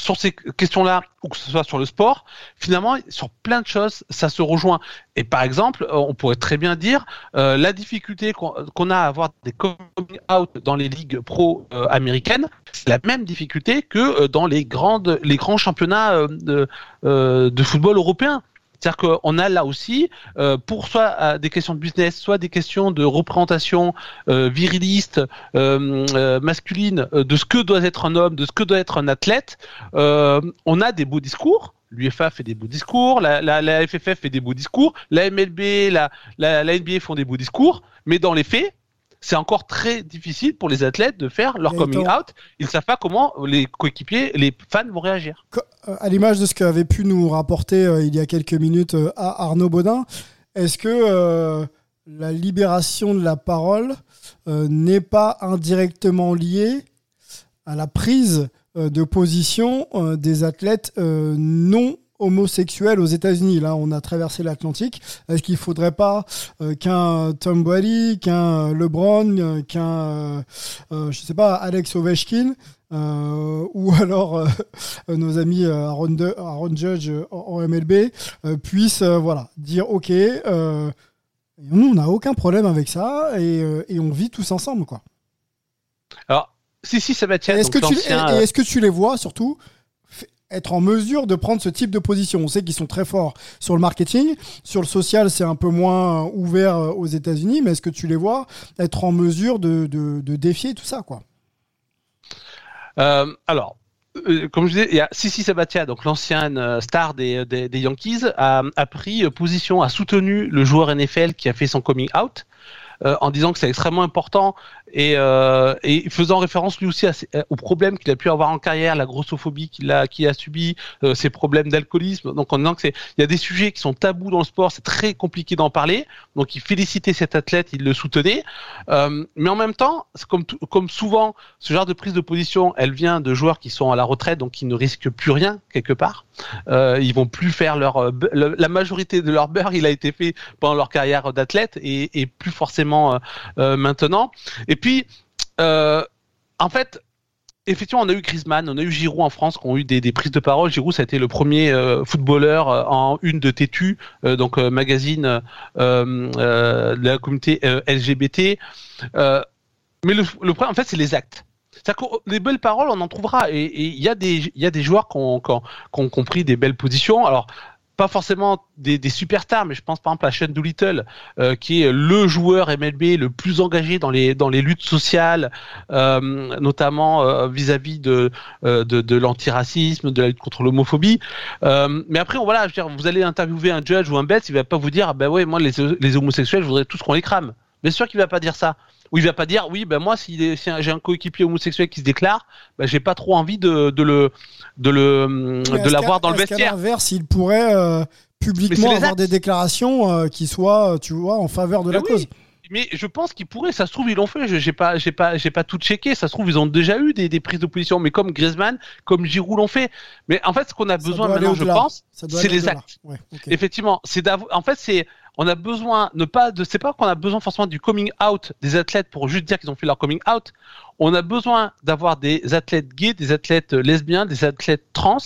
sur ces questions-là, ou que ce soit sur le sport, finalement, sur plein de choses, ça se rejoint. Et par exemple, euh, on pourrait très bien dire euh, la difficulté qu'on a à avoir des coming out dans les ligues pro euh, américaines, c'est la même difficulté que dans les grandes, les grands championnats de, de football européens. C'est-à-dire qu'on a là aussi, euh, pour soit euh, des questions de business, soit des questions de représentation euh, viriliste, masculine, de ce que doit être un homme, de ce que doit être un athlète, on a des beaux discours. L'UFA fait des beaux discours, la, la, FFF fait des beaux discours, la MLB, la, la, la NBA font des beaux discours, mais dans les faits, c'est encore très difficile pour les athlètes de faire leur coming out. Ils ne savent pas comment les coéquipiers, les fans vont réagir. Euh, à l'image de ce qu'avait pu nous rapporter euh, il y a quelques minutes euh, à Arnaud Baudin, est-ce que la libération de la parole n'est pas indirectement liée à la prise de position des athlètes non homosexuels aux États-Unis. Là, on a traversé l'Atlantique. Est-ce qu'il faudrait pas euh, qu'un Tom Brady, qu'un LeBron, euh, qu'un, euh, je sais pas, Alex Ovechkin, ou alors nos amis Aaron, Aaron Judge en, MLB puissent voilà dire ok nous on n'a aucun problème avec ça et, et, on vit tous ensemble quoi. Alors si si ça va Est-ce que, tu, est-ce que tu les vois surtout être en mesure de prendre ce type de position. On sait qu'ils sont très forts sur le marketing, sur le social, c'est un peu moins ouvert euh, aux États-Unis, mais est-ce que tu les vois être en mesure de, défier tout ça, quoi? Euh, Alors. Euh, comme je disais, il y a Sissi Sabatia, donc l'ancienne star des, Yankees, a, a, pris position, a soutenu le joueur NFL qui a fait son coming out. en disant que c'est extrêmement important et, euh, et, faisant référence lui aussi à, aux problèmes qu'il a pu avoir en carrière, la grossophobie qu'il a, qu'il a subi, euh, ses problèmes d'alcoolisme. Donc en disant que c'est, il y a des sujets qui sont tabous dans le sport, c'est très compliqué d'en parler. Donc il félicitait cet athlète, il le soutenait. Euh, mais en même temps, comme, comme souvent, ce genre de prise de position, elle vient de joueurs qui sont à la retraite, donc qui ne risquent plus rien quelque part. Euh, ils vont plus faire leur, euh, la majorité de leur beurre, il a été fait pendant leur carrière d'athlète et, et plus forcément euh, maintenant. Puis, euh, en fait, effectivement, on a eu Griezmann, on a eu Giroud en France qui ont eu des, prises de parole. Giroud, ça a été le premier euh, footballeur euh, en une de Tétu, donc magazine de la communauté LGBT. mais le, le, problème, en fait, c'est les actes. Que les belles paroles, on en trouvera. Et il y a des, joueurs qui ont, qui, ont, qui ont, compris des belles positions. Alors, pas forcément des, des, superstars, mais je pense par exemple à Sean Doolittle, euh, qui est le joueur MLB le plus engagé dans les dans les luttes sociales, euh, notamment euh, vis-à-vis de, de, de l'antiracisme, de la lutte contre l'homophobie. mais après, voilà, je veux dire, vous allez interviewer un judge ou un bet, il va pas vous dire, ben ouais, moi les, les homosexuels, je voudrais tous qu'on les crame. Bien sûr qu'il va pas dire ça. Ou il va pas dire, oui, ben moi, si, j'ai un coéquipier homosexuel qui se déclare, ben j'ai pas trop envie de, de le de le de l'avoir dans le vestiaire. À l'inverse, il pourrait euh, publiquement avoir des déclarations euh, qui soient, tu vois, en faveur de la cause? mais je pense qu'ils pourraient. Ça se trouve, ils l'ont fait. J'ai pas, j'ai pas, j'ai pas tout checké. Ça se trouve, ils ont déjà eu des, des prises de position, mais comme Griezmann, comme Giroud l'ont fait. Mais en fait, ce qu'on a besoin maintenant, je pense, c'est les actes. Ouais, Effectivement, c'est En fait, c'est on a besoin ne pas de c'est pas qu'on a besoin forcément du coming out des athlètes pour juste dire qu'ils ont fait leur coming out. On a besoin d'avoir des athlètes gays, des athlètes lesbiens, des athlètes trans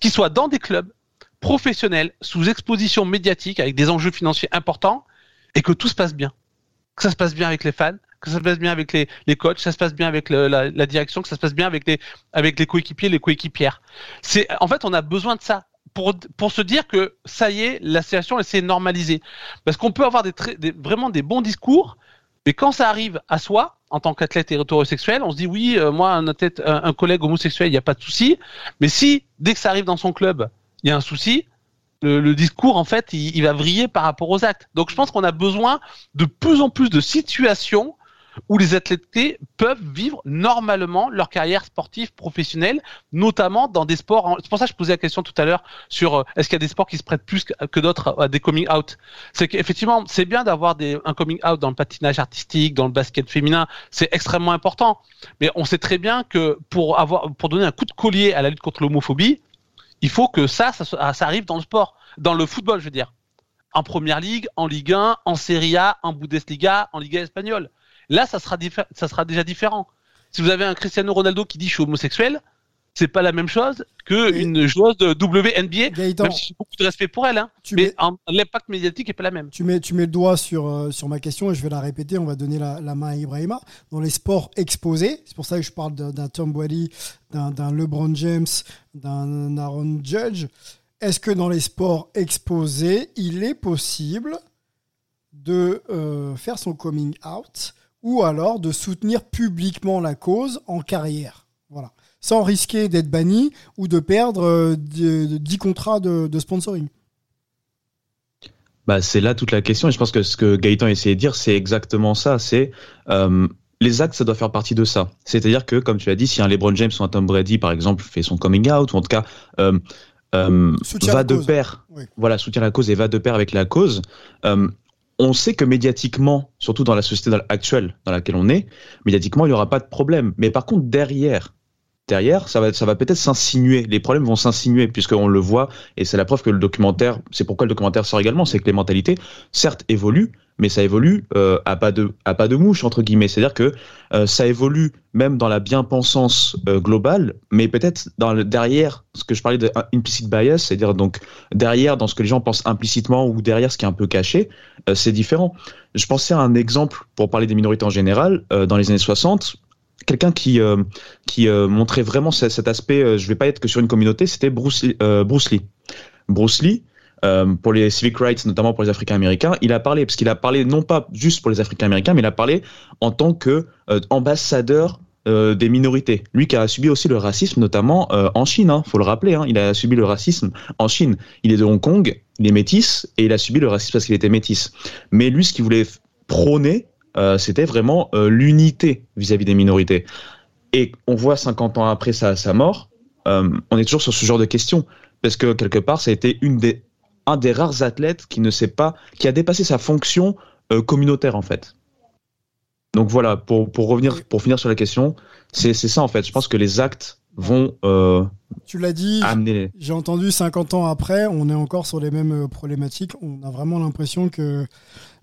qui soient dans des clubs professionnels sous exposition médiatique avec des enjeux financiers importants et que tout se passe bien. Que ça se passe bien avec les fans, que ça se passe bien avec les, les coachs, que ça se passe bien avec la, la, direction, que ça se passe bien avec les, avec les coéquipiers, les coéquipières. C'est, en fait, on a besoin de ça pour, pour se dire que ça y est, la situation elle s'est normalisée. Parce qu'on peut avoir des, vraiment des bons discours, mais quand ça arrive à soi, en tant qu'athlète hétérosexuel, on se dit oui, euh, moi, un, athlète, un, collègue homosexuel, il n'y a pas de souci. Mais si, dès que ça arrive dans son club, il y a un souci, le, le discours, en fait, il, il, va vriller par rapport aux actes. Donc je pense qu'on a besoin de plus en plus de situations où les athlètes peuvent vivre normalement leur carrière sportive professionnelle, notamment dans des sports. C'est pour ça que je posais la question tout à l'heure sur euh, est-ce qu'il y a des sports qui se prêtent plus que d'autres à des coming out? C'est qu'effectivement, c'est bien d'avoir un coming out dans le patinage artistique, dans le basket féminin, c'est extrêmement important. Mais on sait très bien que pour avoir, pour donner un coup de collier à la lutte contre l'homophobie, il faut que ça, ça, ça arrive dans le sport, dans le football, je veux dire en première ligue, en Ligue 1, en Serie A, en Bundesliga, en Liga espagnole. Là, ça sera, ça sera déjà différent. Si vous avez un Cristiano Ronaldo qui dit je suis homosexuel, c'est pas la même chose qu'une joueuse de WNBA, même si j'ai beaucoup de respect pour elle. Hein. mais l'impact médiatique est pas la même. Tu mets, tu mets le doigt sur, euh, sur ma question et je vais la répéter. On va donner la, main à Ibrahima. Dans les sports exposés, c'est pour ça que je parle d'un Tom Brady, d'un LeBron James, d'un Aaron Judge. Est-ce que dans les sports exposés, il est possible de euh, faire son coming out ou alors de soutenir publiquement la cause en carrière. Voilà. Sans risquer d'être banni ou de perdre 10 euh, contrats de, sponsoring. Bah, c'est là toute la question. Et je pense que ce que Gaëtan essayé de dire, c'est exactement ça. C'est euh, les actes, ça doit faire partie de ça. C'est-à-dire que, comme tu l'as dit, si un LeBron James ou un Tom Brady, par exemple, fait son coming out, ou en tout cas euh, va de pair, voilà, soutient la cause et va de pair avec la cause, on sait que médiatiquement, surtout dans la société actuelle dans laquelle on est, médiatiquement, il n'y aura pas de problème. Mais par contre, derrière, derrière, ça va, ça va peut-être s'insinuer. Les problèmes vont s'insinuer puisqu'on le voit et c'est la preuve que le documentaire, c'est pourquoi le documentaire sort également, c'est que les mentalités, certes, évoluent, mais ça évolue euh, à pas de à pas de mouche entre guillemets. C'est-à-dire que euh, ça évolue même dans la bien-pensance euh, globale, mais peut-être dans le derrière ce que je parlais de implicit bias, c'est-à-dire donc derrière dans ce que les gens pensent implicitement ou derrière ce qui est un peu caché, c'est différent. Je pensais à un exemple pour parler des minorités en général dans les années 60 quelqu'un qui euh, qui euh, montrait vraiment cet, aspect. Euh, je vais pas être que sur une communauté. C'était Bruce, Bruce Lee. Bruce Lee. Pour les civic rights, notamment pour les Africains américains, il a parlé parce qu'il a parlé non pas juste pour les Africains américains, mais il a parlé en tant que ambassadeur des minorités. Lui qui a subi aussi le racisme, notamment en Chine. Hein, faut le rappeler. Hein, il a subi le racisme en Chine. Il est de Hong Kong, il est métis et il a subi le racisme parce qu'il était métis. Mais lui, ce qu'il voulait prôner, euh, c'était vraiment euh, l'unité vis-à-vis des minorités. Et on voit 50 ans après sa, mort, euh, on est toujours sur ce genre de questions. Parce que quelque part, ça a été une des, un des rares athlètes qui ne sait pas, qui a dépassé sa fonction communautaire en fait. Donc voilà, pour, pour revenir, pour finir sur la question, c'est ça en fait. Je pense que les actes vont. tu l'as dit. J'ai entendu 50 ans après, on est encore sur les mêmes problématiques. On a vraiment l'impression que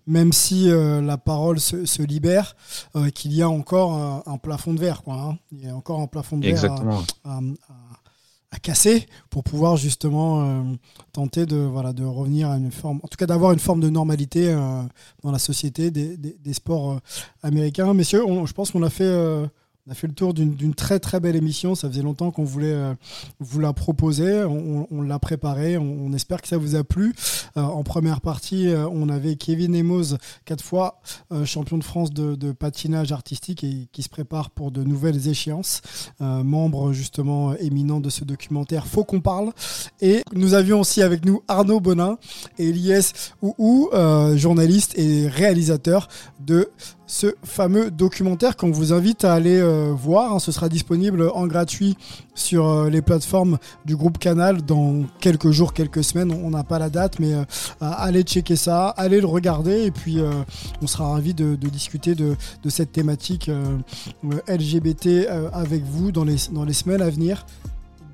même si la parole se, libère, qu'il y a encore un, plafond de verre. Quoi, hein. Il y a encore un plafond de verre à, à, casser pour pouvoir justement tenter de, voilà, de revenir à une forme, en tout cas d'avoir une forme de normalité dans la société des, des, sports américains. Messieurs, je pense qu'on a fait on a fait le tour d'une très très belle émission. Ça faisait longtemps qu'on voulait euh, vous la proposer. On, l'a préparée. On, espère que ça vous a plu. Euh, en première partie, euh, on avait Kevin Emos, quatre fois champion de France de, patinage artistique et qui se prépare pour de nouvelles échéances. membre justement éminent de ce documentaire Faut qu'on parle. Et nous avions aussi avec nous Arnaud Bonin et Elias Ouhou, journaliste et réalisateur de ce fameux documentaire qu'on vous invite à aller euh, voir. Hein. Ce sera disponible en gratuit sur euh, les plateformes du groupe Canal dans quelques jours, quelques semaines. On n'a pas la date, mais euh, allez checker ça, allez le regarder et puis on sera ravi de, discuter de, cette thématique LGBT avec vous dans les, dans les semaines à venir.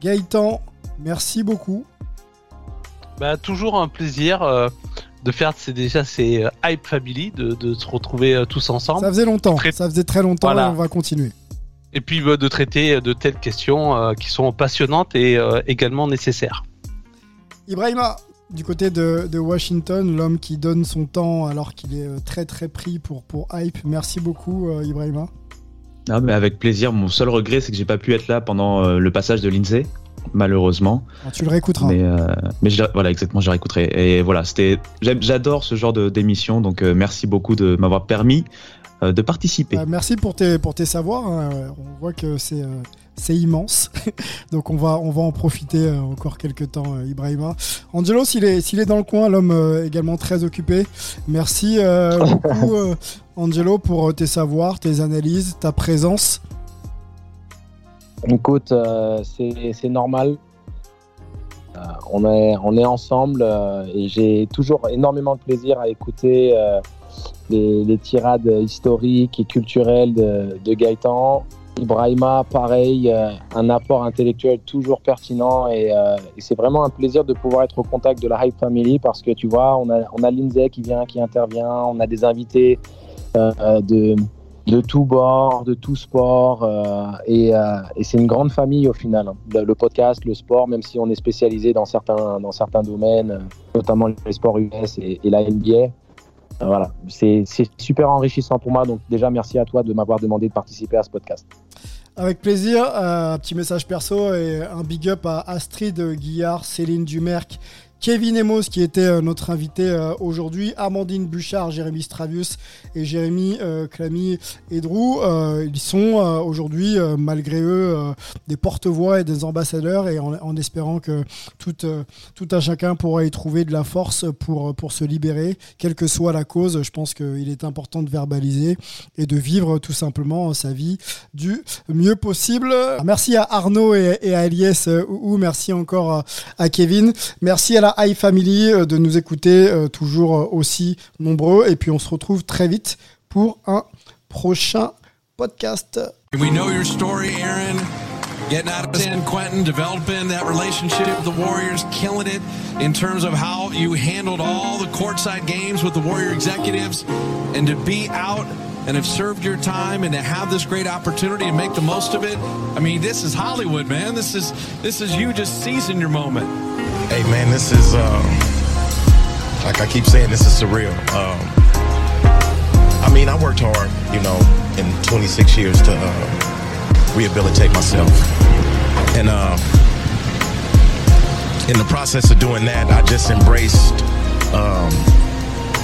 Gaëtan, merci beaucoup. Bah, toujours un plaisir de faire c'est déjà ces euh, hype family de, de, se retrouver euh, tous ensemble. Ça faisait longtemps, ça faisait très longtemps et on va continuer. Et puis bah, de traiter de telles questions euh, qui sont passionnantes et également nécessaires. Ibrahima, du côté de, de Washington, l'homme qui donne son temps alors qu'il est très très pris pour, pour hype. Merci beaucoup Ibrahima. Non, mais avec plaisir. Mon seul regret, c'est que j'ai pas pu être là pendant le passage de l'INSEE malheureusement. Tu le réécouteras. Mais, euh, mais voilà, exactement, je réécouterai. Et voilà, c'était, j'adore ce genre d'émission, donc euh, merci beaucoup de m'avoir permis euh, de participer. Bah, merci pour tes, pour tes savoirs. Hein. On voit que c'est c'est immense. Donc on va, on va en profiter encore quelques temps, Ibrahima. Angelo, s'il est, s'il est dans le coin, l'homme également très occupé. Merci beaucoup, Angelo, pour tes savoirs, tes analyses, ta présence. Écoute, euh, c'est normal. Euh, on, est, ensemble euh, et j'ai toujours énormément de plaisir à écouter les, tirades historiques et culturelles de, de Gaëtan. Ibrahima, pareil, un apport intellectuel toujours pertinent et, c'est vraiment un plaisir de pouvoir être au contact de la Hype Family parce que tu vois, on a, on a Lindsay qui vient, qui intervient, on a des invités de, de tout bord, de tout sport. Euh, euh, et, c'est une grande famille au final. Hein. Le, podcast, le sport, même si on est spécialisé dans certains, domaines, euh, notamment les sports US et, la NBA. voilà, c'est super enrichissant pour moi. Donc déjà, merci à toi de m'avoir demandé de participer à ce podcast. Avec plaisir, un petit message perso et un big up à Astrid Guillard, Céline Dumerc Kevin Emos qui était euh, notre invité euh, aujourd'hui, Amandine Bouchard, Jérémy Stravius et Jérémy euh, Clamy Edrou. ils sont aujourd'hui, malgré eux, des porte-voix et des ambassadeurs et en, espérant que tout, tout un chacun pourra y trouver de la force pour, pour se libérer, quelle que soit la cause. Je pense qu'il est important de verbaliser et de vivre tout simplement sa vie du mieux possible. Merci à Arnaud et, à Elias ou merci encore à Kevin. Merci à la High Family euh, de nous écouter euh, toujours euh, aussi nombreux. Et puis on se retrouve très vite pour un prochain podcast. We know your story, Aaron. Getting out of San Quentin, developing that relationship with the Warriors, killing it in terms of how you handled all the courtside games with the Warrior executives, and to be out and have served your time and to have this great opportunity and make the most of it. I mean, this is Hollywood, man. This is this is you just seizing your moment. Hey man, this is uh, like I keep saying, this is surreal. Um, I mean, I worked hard, you know, in 26 years to uh, rehabilitate myself, and uh, in the process of doing that, I just embraced um,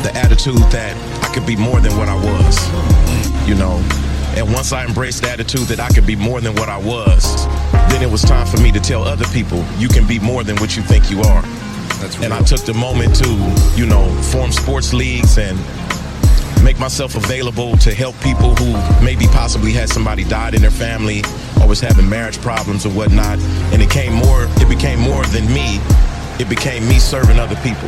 the attitude that I could be more than what I was, you know. And once I embraced the attitude that I could be more than what I was, then it was time for me to tell other people, you can be more than what you think you are. That's and I took the moment to, you know, form sports leagues and make myself available to help people who maybe possibly had somebody died in their family or was having marriage problems or whatnot. And it came more, it became more than me. It became me serving other people.